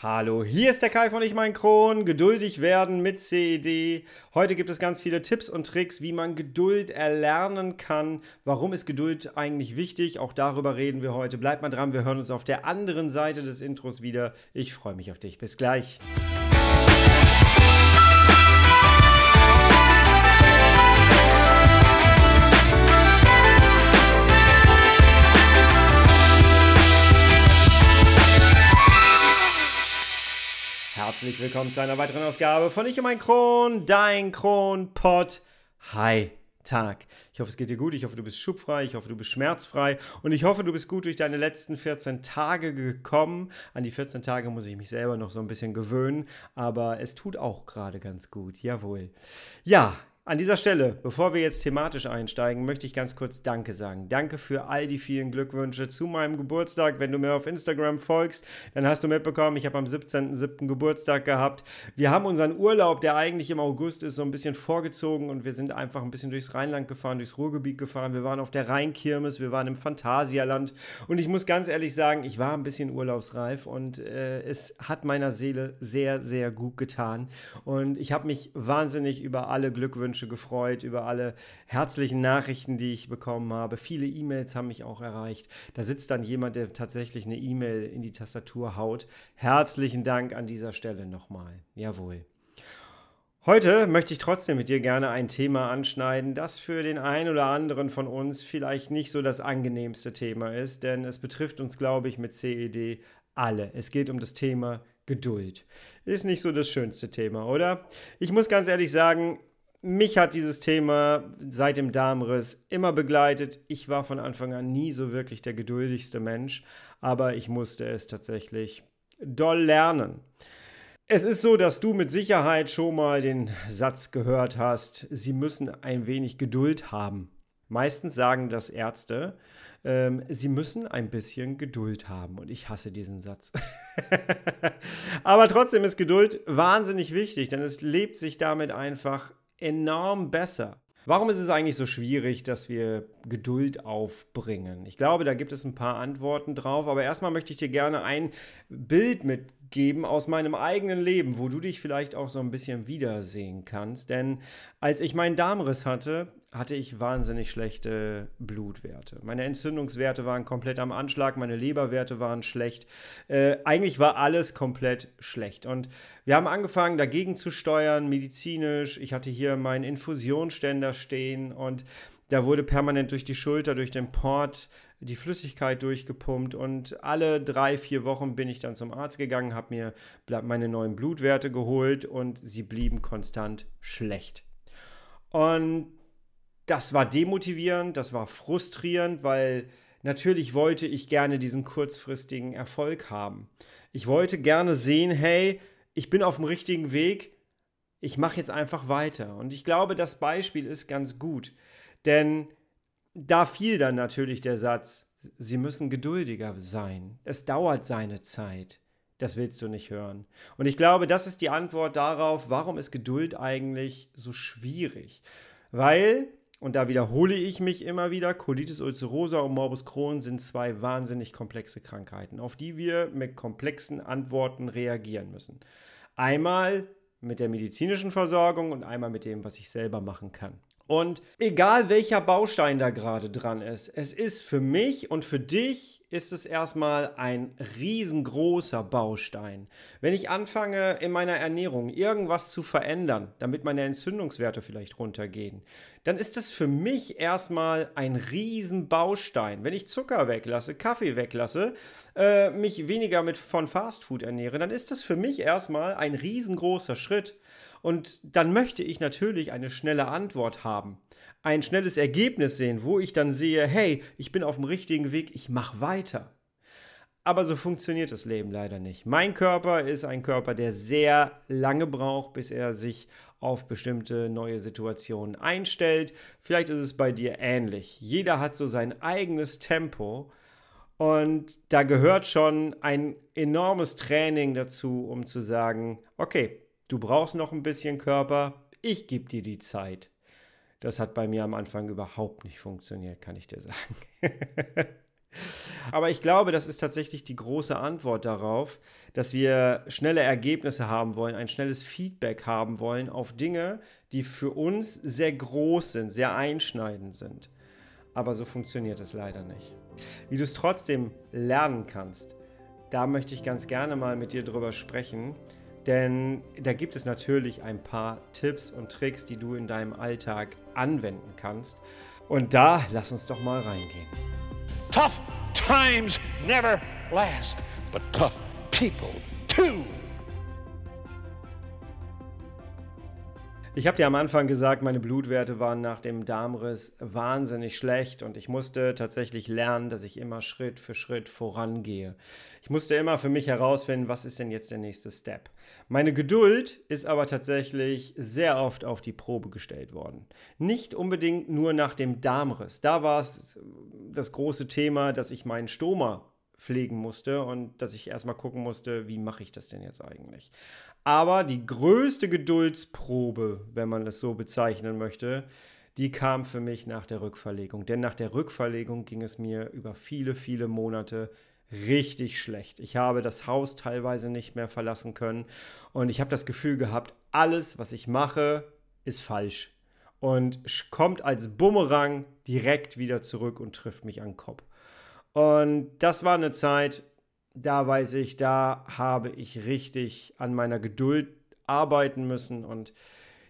Hallo, hier ist der Kai von Ich mein Kron. Geduldig werden mit CED. Heute gibt es ganz viele Tipps und Tricks, wie man Geduld erlernen kann. Warum ist Geduld eigentlich wichtig? Auch darüber reden wir heute. Bleibt mal dran, wir hören uns auf der anderen Seite des Intros wieder. Ich freue mich auf dich. Bis gleich. Herzlich willkommen zu einer weiteren Ausgabe von Ich und mein Kron, dein Kronpott. Hi, Tag. Ich hoffe, es geht dir gut. Ich hoffe, du bist schubfrei. Ich hoffe, du bist schmerzfrei. Und ich hoffe, du bist gut durch deine letzten 14 Tage gekommen. An die 14 Tage muss ich mich selber noch so ein bisschen gewöhnen. Aber es tut auch gerade ganz gut. Jawohl. Ja, an dieser Stelle, bevor wir jetzt thematisch einsteigen, möchte ich ganz kurz Danke sagen. Danke für all die vielen Glückwünsche zu meinem Geburtstag. Wenn du mir auf Instagram folgst, dann hast du mitbekommen, ich habe am 17.07. Geburtstag gehabt. Wir haben unseren Urlaub, der eigentlich im August ist, so ein bisschen vorgezogen und wir sind einfach ein bisschen durchs Rheinland gefahren, durchs Ruhrgebiet gefahren. Wir waren auf der Rheinkirmes, wir waren im Phantasialand und ich muss ganz ehrlich sagen, ich war ein bisschen urlaubsreif und äh, es hat meiner Seele sehr, sehr gut getan und ich habe mich wahnsinnig über alle Glückwünsche Glückwünsche gefreut, über alle herzlichen Nachrichten, die ich bekommen habe. Viele E-Mails haben mich auch erreicht. Da sitzt dann jemand, der tatsächlich eine E-Mail in die Tastatur haut. Herzlichen Dank an dieser Stelle nochmal. Jawohl. Heute möchte ich trotzdem mit dir gerne ein Thema anschneiden, das für den einen oder anderen von uns vielleicht nicht so das angenehmste Thema ist, denn es betrifft uns, glaube ich, mit CED alle. Es geht um das Thema Geduld. Ist nicht so das schönste Thema, oder? Ich muss ganz ehrlich sagen, mich hat dieses Thema seit dem Darmriss immer begleitet. Ich war von Anfang an nie so wirklich der geduldigste Mensch, aber ich musste es tatsächlich doll lernen. Es ist so, dass du mit Sicherheit schon mal den Satz gehört hast, sie müssen ein wenig Geduld haben. Meistens sagen das Ärzte, ähm, sie müssen ein bisschen Geduld haben. Und ich hasse diesen Satz. Aber trotzdem ist Geduld wahnsinnig wichtig, denn es lebt sich damit einfach enorm besser. Warum ist es eigentlich so schwierig, dass wir Geduld aufbringen? Ich glaube, da gibt es ein paar Antworten drauf, aber erstmal möchte ich dir gerne ein Bild mitgeben aus meinem eigenen Leben, wo du dich vielleicht auch so ein bisschen wiedersehen kannst. Denn als ich meinen Darmriss hatte, hatte ich wahnsinnig schlechte Blutwerte. Meine Entzündungswerte waren komplett am Anschlag, meine Leberwerte waren schlecht. Äh, eigentlich war alles komplett schlecht. Und wir haben angefangen, dagegen zu steuern, medizinisch. Ich hatte hier meinen Infusionsständer stehen und da wurde permanent durch die Schulter, durch den Port die Flüssigkeit durchgepumpt und alle drei, vier Wochen bin ich dann zum Arzt gegangen, habe mir meine neuen Blutwerte geholt und sie blieben konstant schlecht. Und das war demotivierend, das war frustrierend, weil natürlich wollte ich gerne diesen kurzfristigen Erfolg haben. Ich wollte gerne sehen, hey, ich bin auf dem richtigen Weg, ich mache jetzt einfach weiter. Und ich glaube, das Beispiel ist ganz gut, denn da fiel dann natürlich der Satz, Sie müssen geduldiger sein. Es dauert seine Zeit. Das willst du nicht hören. Und ich glaube, das ist die Antwort darauf, warum ist Geduld eigentlich so schwierig? Weil und da wiederhole ich mich immer wieder, Colitis ulcerosa und Morbus Crohn sind zwei wahnsinnig komplexe Krankheiten, auf die wir mit komplexen Antworten reagieren müssen. Einmal mit der medizinischen Versorgung und einmal mit dem, was ich selber machen kann. Und egal welcher Baustein da gerade dran ist, es ist für mich und für dich ist es erstmal ein riesengroßer Baustein. Wenn ich anfange in meiner Ernährung irgendwas zu verändern, damit meine Entzündungswerte vielleicht runtergehen, dann ist das für mich erstmal ein Riesenbaustein. Wenn ich Zucker weglasse, Kaffee weglasse, äh, mich weniger mit von Fastfood ernähre, dann ist das für mich erstmal ein riesengroßer Schritt. Und dann möchte ich natürlich eine schnelle Antwort haben. Ein schnelles Ergebnis sehen, wo ich dann sehe, hey, ich bin auf dem richtigen Weg, ich mache weiter. Aber so funktioniert das Leben leider nicht. Mein Körper ist ein Körper, der sehr lange braucht, bis er sich auf bestimmte neue Situationen einstellt. Vielleicht ist es bei dir ähnlich. Jeder hat so sein eigenes Tempo und da gehört schon ein enormes Training dazu, um zu sagen, okay, du brauchst noch ein bisschen Körper, ich gebe dir die Zeit. Das hat bei mir am Anfang überhaupt nicht funktioniert, kann ich dir sagen. Aber ich glaube, das ist tatsächlich die große Antwort darauf, dass wir schnelle Ergebnisse haben wollen, ein schnelles Feedback haben wollen auf Dinge, die für uns sehr groß sind, sehr einschneidend sind. Aber so funktioniert es leider nicht. Wie du es trotzdem lernen kannst, da möchte ich ganz gerne mal mit dir drüber sprechen. Denn da gibt es natürlich ein paar Tipps und Tricks, die du in deinem Alltag anwenden kannst. Und da lass uns doch mal reingehen. Tough times never last, but tough people Ich habe dir am Anfang gesagt, meine Blutwerte waren nach dem Darmriss wahnsinnig schlecht und ich musste tatsächlich lernen, dass ich immer Schritt für Schritt vorangehe. Ich musste immer für mich herausfinden, was ist denn jetzt der nächste Step. Meine Geduld ist aber tatsächlich sehr oft auf die Probe gestellt worden. Nicht unbedingt nur nach dem Darmriss. Da war es das große Thema, dass ich meinen Stoma pflegen musste und dass ich erstmal gucken musste, wie mache ich das denn jetzt eigentlich. Aber die größte Geduldsprobe, wenn man es so bezeichnen möchte, die kam für mich nach der Rückverlegung. Denn nach der Rückverlegung ging es mir über viele, viele Monate richtig schlecht. Ich habe das Haus teilweise nicht mehr verlassen können und ich habe das Gefühl gehabt, alles, was ich mache, ist falsch und kommt als Bumerang direkt wieder zurück und trifft mich an den Kopf. Und das war eine Zeit, da weiß ich, da habe ich richtig an meiner Geduld arbeiten müssen. Und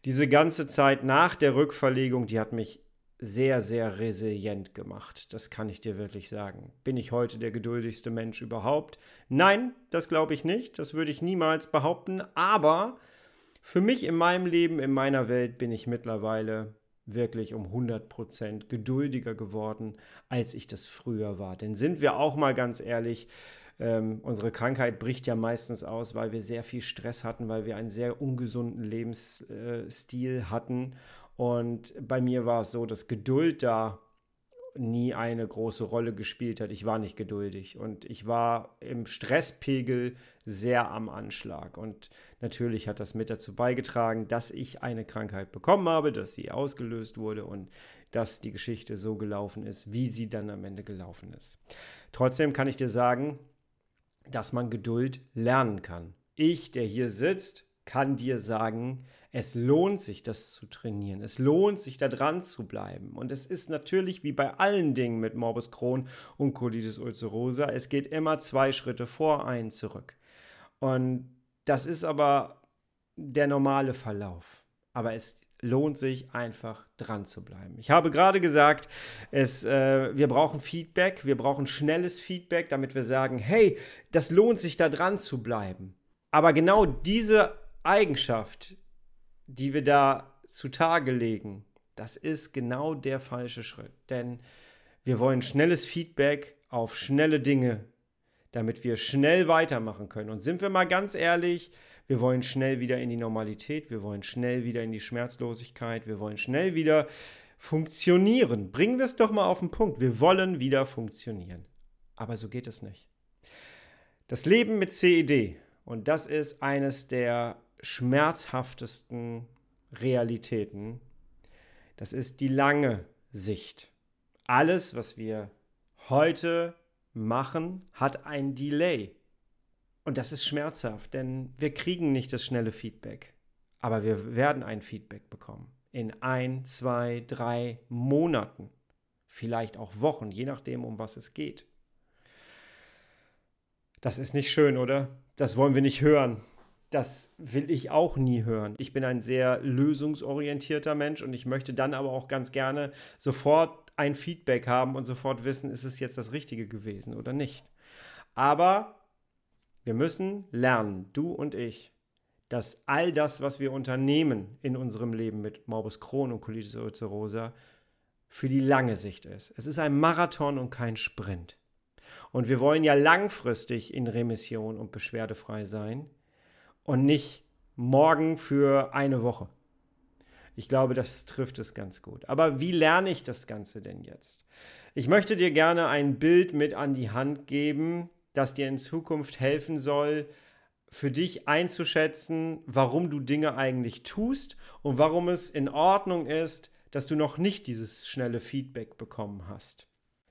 diese ganze Zeit nach der Rückverlegung, die hat mich sehr, sehr resilient gemacht. Das kann ich dir wirklich sagen. Bin ich heute der geduldigste Mensch überhaupt? Nein, das glaube ich nicht. Das würde ich niemals behaupten. Aber für mich in meinem Leben, in meiner Welt bin ich mittlerweile wirklich um 100% geduldiger geworden, als ich das früher war. Denn sind wir auch mal ganz ehrlich, ähm, unsere Krankheit bricht ja meistens aus, weil wir sehr viel Stress hatten, weil wir einen sehr ungesunden Lebensstil hatten. Und bei mir war es so, dass Geduld da nie eine große Rolle gespielt hat. Ich war nicht geduldig und ich war im Stresspegel sehr am Anschlag. Und natürlich hat das mit dazu beigetragen, dass ich eine Krankheit bekommen habe, dass sie ausgelöst wurde und dass die Geschichte so gelaufen ist, wie sie dann am Ende gelaufen ist. Trotzdem kann ich dir sagen, dass man Geduld lernen kann. Ich, der hier sitzt, kann dir sagen, es lohnt sich, das zu trainieren. Es lohnt sich, da dran zu bleiben. Und es ist natürlich wie bei allen Dingen mit Morbus Crohn und Colitis ulcerosa, es geht immer zwei Schritte vor, einen zurück. Und das ist aber der normale Verlauf. Aber es lohnt sich einfach dran zu bleiben. Ich habe gerade gesagt, es, äh, wir brauchen Feedback, wir brauchen schnelles Feedback, damit wir sagen, hey, das lohnt sich da dran zu bleiben. Aber genau diese Eigenschaft, die wir da zutage legen, das ist genau der falsche Schritt. Denn wir wollen schnelles Feedback auf schnelle Dinge, damit wir schnell weitermachen können. Und sind wir mal ganz ehrlich, wir wollen schnell wieder in die Normalität, wir wollen schnell wieder in die Schmerzlosigkeit, wir wollen schnell wieder funktionieren. Bringen wir es doch mal auf den Punkt. Wir wollen wieder funktionieren. Aber so geht es nicht. Das Leben mit CED, und das ist eines der schmerzhaftesten Realitäten, das ist die lange Sicht. Alles, was wir heute machen, hat ein Delay. Und das ist schmerzhaft, denn wir kriegen nicht das schnelle Feedback. Aber wir werden ein Feedback bekommen. In ein, zwei, drei Monaten. Vielleicht auch Wochen, je nachdem, um was es geht. Das ist nicht schön, oder? Das wollen wir nicht hören. Das will ich auch nie hören. Ich bin ein sehr lösungsorientierter Mensch und ich möchte dann aber auch ganz gerne sofort ein Feedback haben und sofort wissen, ist es jetzt das Richtige gewesen oder nicht. Aber wir müssen lernen, du und ich, dass all das, was wir unternehmen in unserem Leben mit Morbus Crohn und Colitis ulcerosa, für die lange Sicht ist. Es ist ein Marathon und kein Sprint. Und wir wollen ja langfristig in Remission und beschwerdefrei sein und nicht morgen für eine Woche. Ich glaube, das trifft es ganz gut. Aber wie lerne ich das Ganze denn jetzt? Ich möchte dir gerne ein Bild mit an die Hand geben, das dir in Zukunft helfen soll, für dich einzuschätzen, warum du Dinge eigentlich tust und warum es in Ordnung ist, dass du noch nicht dieses schnelle Feedback bekommen hast.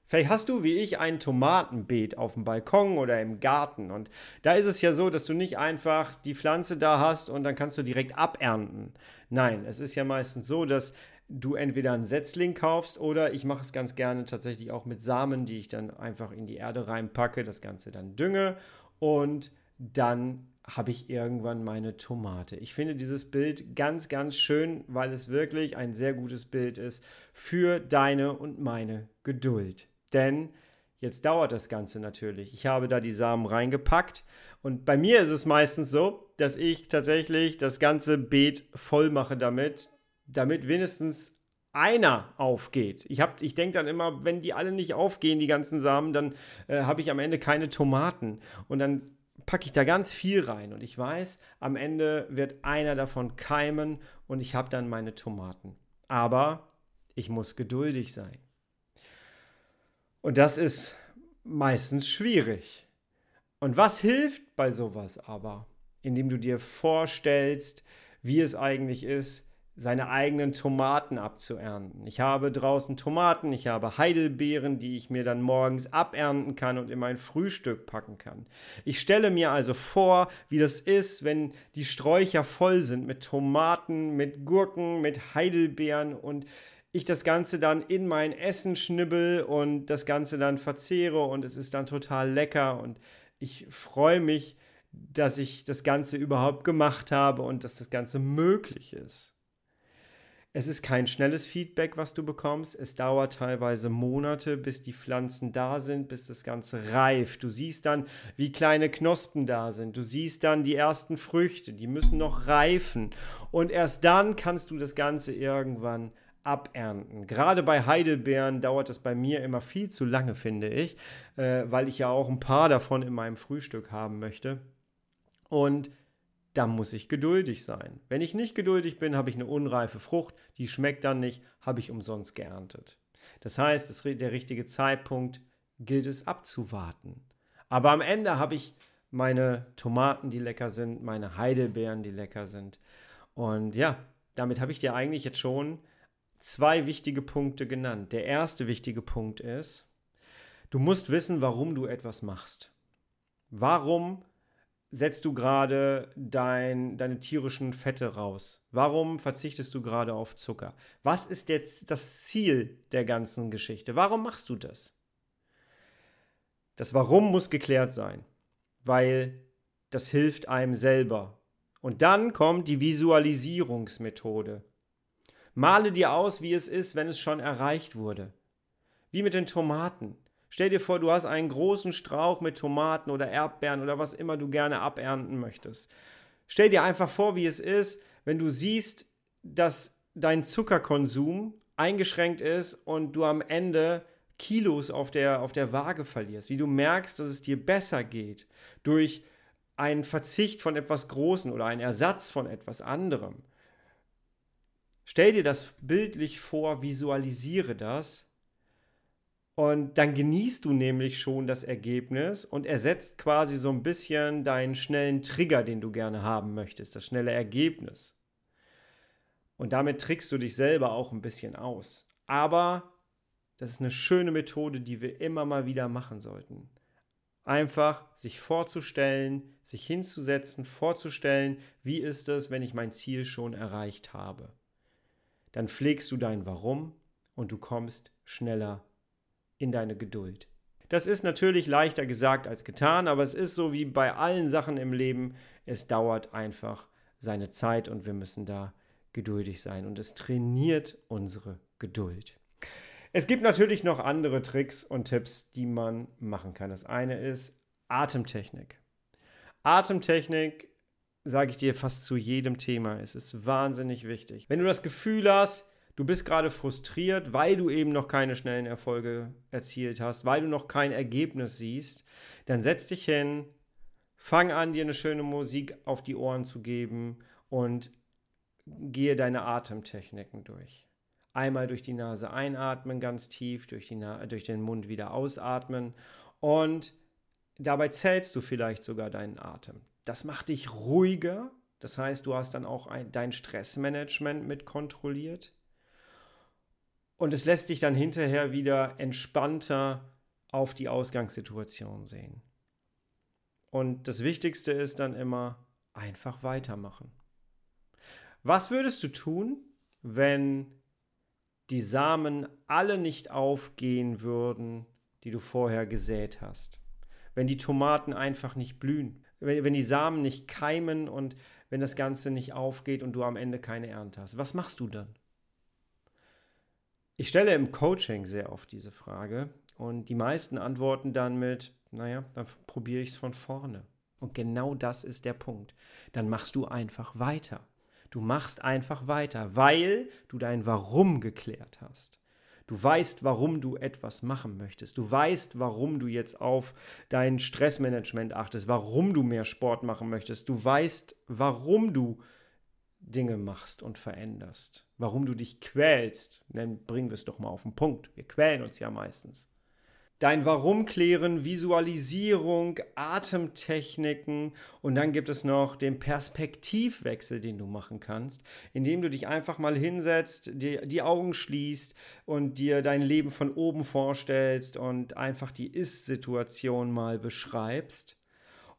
Vielleicht hast du wie ich ein Tomatenbeet auf dem Balkon oder im Garten und da ist es ja so, dass du nicht einfach die Pflanze da hast und dann kannst du direkt abernten. Nein, es ist ja meistens so, dass du entweder einen Setzling kaufst oder ich mache es ganz gerne tatsächlich auch mit Samen, die ich dann einfach in die Erde reinpacke, das Ganze dann dünge und dann habe ich irgendwann meine Tomate. Ich finde dieses Bild ganz, ganz schön, weil es wirklich ein sehr gutes Bild ist für deine und meine Geduld. Denn jetzt dauert das Ganze natürlich. Ich habe da die Samen reingepackt und bei mir ist es meistens so, dass ich tatsächlich das ganze Beet voll mache damit, damit wenigstens einer aufgeht. Ich, ich denke dann immer, wenn die alle nicht aufgehen, die ganzen Samen, dann äh, habe ich am Ende keine Tomaten. Und dann packe ich da ganz viel rein. Und ich weiß, am Ende wird einer davon keimen und ich habe dann meine Tomaten. Aber ich muss geduldig sein. Und das ist meistens schwierig. Und was hilft bei sowas aber? Indem du dir vorstellst, wie es eigentlich ist, seine eigenen Tomaten abzuernten. Ich habe draußen Tomaten, ich habe Heidelbeeren, die ich mir dann morgens abernten kann und in mein Frühstück packen kann. Ich stelle mir also vor, wie das ist, wenn die Sträucher voll sind mit Tomaten, mit Gurken, mit Heidelbeeren und ich das Ganze dann in mein Essen schnibbel und das Ganze dann verzehre und es ist dann total lecker und ich freue mich, dass ich das Ganze überhaupt gemacht habe und dass das Ganze möglich ist. Es ist kein schnelles Feedback, was du bekommst. Es dauert teilweise Monate, bis die Pflanzen da sind, bis das Ganze reift. Du siehst dann, wie kleine Knospen da sind. Du siehst dann die ersten Früchte, die müssen noch reifen. Und erst dann kannst du das Ganze irgendwann abernten. Gerade bei Heidelbeeren dauert es bei mir immer viel zu lange, finde ich, äh, weil ich ja auch ein paar davon in meinem Frühstück haben möchte. Und da muss ich geduldig sein. Wenn ich nicht geduldig bin, habe ich eine unreife Frucht, die schmeckt dann nicht, habe ich umsonst geerntet. Das heißt, das, der richtige Zeitpunkt gilt es abzuwarten. Aber am Ende habe ich meine Tomaten, die lecker sind, meine Heidelbeeren, die lecker sind. Und ja, damit habe ich dir eigentlich jetzt schon zwei wichtige Punkte genannt. Der erste wichtige Punkt ist, du musst wissen, warum du etwas machst. Warum setzt du gerade dein, deine tierischen Fette raus? Warum verzichtest du gerade auf Zucker? Was ist jetzt das Ziel der ganzen Geschichte? Warum machst du das? Das Warum muss geklärt sein, weil das hilft einem selber. Und dann kommt die Visualisierungsmethode. Male dir aus, wie es ist, wenn es schon erreicht wurde. Wie mit den Tomaten. Stell dir vor, du hast einen großen Strauch mit Tomaten oder Erdbeeren oder was immer du gerne abernten möchtest. Stell dir einfach vor, wie es ist, wenn du siehst, dass dein Zuckerkonsum eingeschränkt ist und du am Ende Kilos auf der, auf der Waage verlierst, wie du merkst, dass es dir besser geht durch einen Verzicht von etwas Großen oder einen Ersatz von etwas anderem. Stell dir das bildlich vor, visualisiere das und dann genießt du nämlich schon das Ergebnis und ersetzt quasi so ein bisschen deinen schnellen Trigger, den du gerne haben möchtest, das schnelle Ergebnis. Und damit trickst du dich selber auch ein bisschen aus. Aber das ist eine schöne Methode, die wir immer mal wieder machen sollten. Einfach sich vorzustellen, sich hinzusetzen, vorzustellen, wie ist es, wenn ich mein Ziel schon erreicht habe. Dann pflegst du dein Warum und du kommst schneller in deine Geduld. Das ist natürlich leichter gesagt als getan, aber es ist so wie bei allen Sachen im Leben, es dauert einfach seine Zeit und wir müssen da geduldig sein und es trainiert unsere Geduld. Es gibt natürlich noch andere Tricks und Tipps, die man machen kann. Das eine ist Atemtechnik. Atemtechnik, sage ich dir fast zu jedem Thema, es ist wahnsinnig wichtig. Wenn du das Gefühl hast, du bist gerade frustriert, weil du eben noch keine schnellen Erfolge erzielt hast, weil du noch kein Ergebnis siehst, dann setz dich hin, fang an, dir eine schöne Musik auf die Ohren zu geben und gehe deine Atemtechniken durch. Einmal durch die Nase einatmen, ganz tief, durch, die durch den Mund wieder ausatmen und dabei zählst du vielleicht sogar deinen Atem. Das macht dich ruhiger, das heißt, du hast dann auch ein, dein Stressmanagement mit kontrolliert. Und es lässt dich dann hinterher wieder entspannter auf die Ausgangssituation sehen. Und das Wichtigste ist dann immer einfach weitermachen. Was würdest du tun, wenn die Samen alle nicht aufgehen würden, die du vorher gesät hast? Wenn die Tomaten einfach nicht blühen? Wenn, wenn die Samen nicht keimen und wenn das Ganze nicht aufgeht und du am Ende keine Ernte hast? Was machst du dann? Ich stelle im Coaching sehr oft diese Frage und die meisten antworten dann mit, naja, dann probiere ich es von vorne. Und genau das ist der Punkt. Dann machst du einfach weiter. Du machst einfach weiter, weil du dein Warum geklärt hast. Du weißt, warum du etwas machen möchtest. Du weißt, warum du jetzt auf dein Stressmanagement achtest, warum du mehr Sport machen möchtest. Du weißt, warum du Dinge machst und veränderst. Warum du dich quälst. Dann bringen wir es doch mal auf den Punkt. Wir quälen uns ja meistens dein Warum klären, Visualisierung, Atemtechniken und dann gibt es noch den Perspektivwechsel, den du machen kannst, indem du dich einfach mal hinsetzt, dir die Augen schließt und dir dein Leben von oben vorstellst und einfach die Ist-Situation mal beschreibst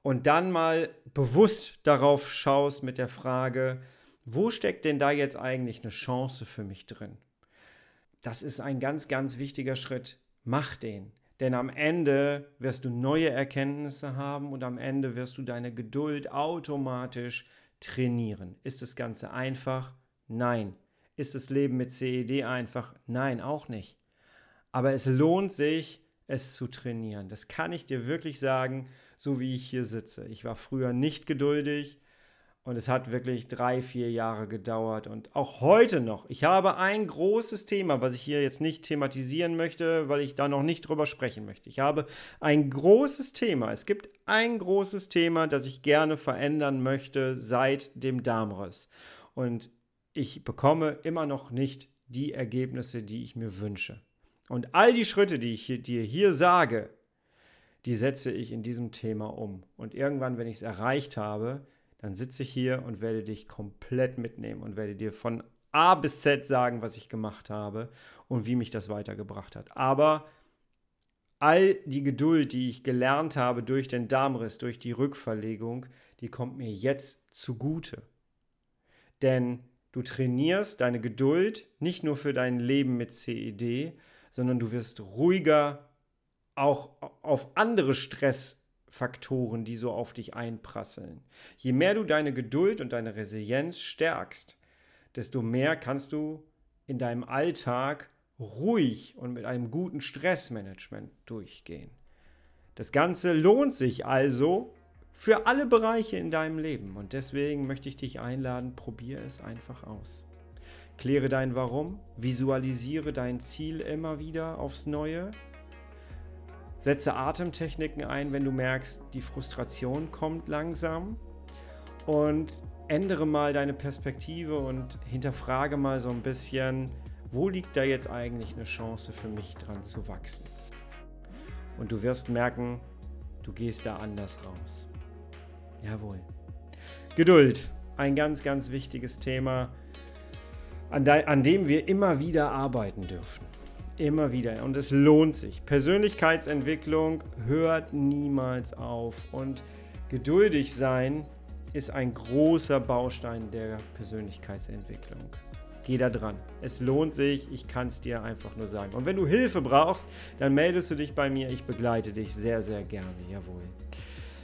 und dann mal bewusst darauf schaust mit der Frage, wo steckt denn da jetzt eigentlich eine Chance für mich drin? Das ist ein ganz, ganz wichtiger Schritt. Mach den. Denn am Ende wirst du neue Erkenntnisse haben und am Ende wirst du deine Geduld automatisch trainieren. Ist das Ganze einfach? Nein. Ist das Leben mit CED einfach? Nein, auch nicht. Aber es lohnt sich, es zu trainieren. Das kann ich dir wirklich sagen, so wie ich hier sitze. Ich war früher nicht geduldig. Und es hat wirklich drei, vier Jahre gedauert und auch heute noch. Ich habe ein großes Thema, was ich hier jetzt nicht thematisieren möchte, weil ich da noch nicht drüber sprechen möchte. Ich habe ein großes Thema. Es gibt ein großes Thema, das ich gerne verändern möchte seit dem Darmriss. Und ich bekomme immer noch nicht die Ergebnisse, die ich mir wünsche. Und all die Schritte, die ich dir hier sage, die setze ich in diesem Thema um. Und irgendwann, wenn ich es erreicht habe, dann sitze ich hier und werde dich komplett mitnehmen und werde dir von A bis Z sagen, was ich gemacht habe und wie mich das weitergebracht hat. Aber all die Geduld, die ich gelernt habe durch den Darmriss, durch die Rückverlegung, die kommt mir jetzt zugute. Denn du trainierst deine Geduld nicht nur für dein Leben mit CED, sondern du wirst ruhiger auch auf andere Stress Faktoren, die so auf dich einprasseln. Je mehr du deine Geduld und deine Resilienz stärkst, desto mehr kannst du in deinem Alltag ruhig und mit einem guten Stressmanagement durchgehen. Das Ganze lohnt sich also für alle Bereiche in deinem Leben und deswegen möchte ich dich einladen, probiere es einfach aus. Kläre dein Warum, visualisiere dein Ziel immer wieder aufs Neue Setze Atemtechniken ein, wenn du merkst, die Frustration kommt langsam. Und ändere mal deine Perspektive und hinterfrage mal so ein bisschen, wo liegt da jetzt eigentlich eine Chance für mich dran zu wachsen. Und du wirst merken, du gehst da anders raus. Jawohl. Geduld, ein ganz, ganz wichtiges Thema, an, de an dem wir immer wieder arbeiten dürfen. Immer wieder. Und es lohnt sich. Persönlichkeitsentwicklung hört niemals auf. Und geduldig sein ist ein großer Baustein der Persönlichkeitsentwicklung. Geh da dran. Es lohnt sich. Ich kann es dir einfach nur sagen. Und wenn du Hilfe brauchst, dann meldest du dich bei mir. Ich begleite dich sehr, sehr gerne. Jawohl.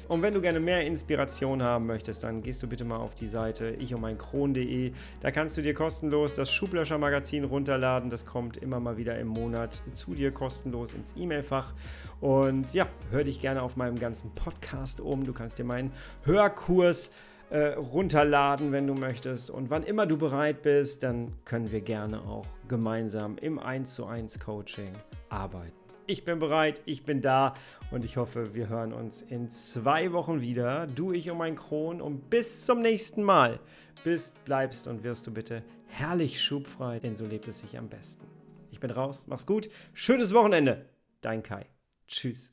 Und wenn du gerne mehr Inspiration haben möchtest, dann gehst du bitte mal auf die Seite ich um mein Kron.de. Da kannst du dir kostenlos das Schublöscher Magazin runterladen. Das kommt immer mal wieder im Monat zu dir kostenlos ins E-Mail-Fach. Und ja, hör dich gerne auf meinem ganzen Podcast um. Du kannst dir meinen Hörkurs äh, runterladen, wenn du möchtest. Und wann immer du bereit bist, dann können wir gerne auch gemeinsam im 1 zu 1 Coaching arbeiten. Ich bin bereit, ich bin da und ich hoffe, wir hören uns in zwei Wochen wieder. Du, ich und mein Kron und bis zum nächsten Mal. Bist, bleibst und wirst du bitte herrlich schubfrei, denn so lebt es sich am besten. Ich bin raus, mach's gut, schönes Wochenende. Dein Kai. Tschüss.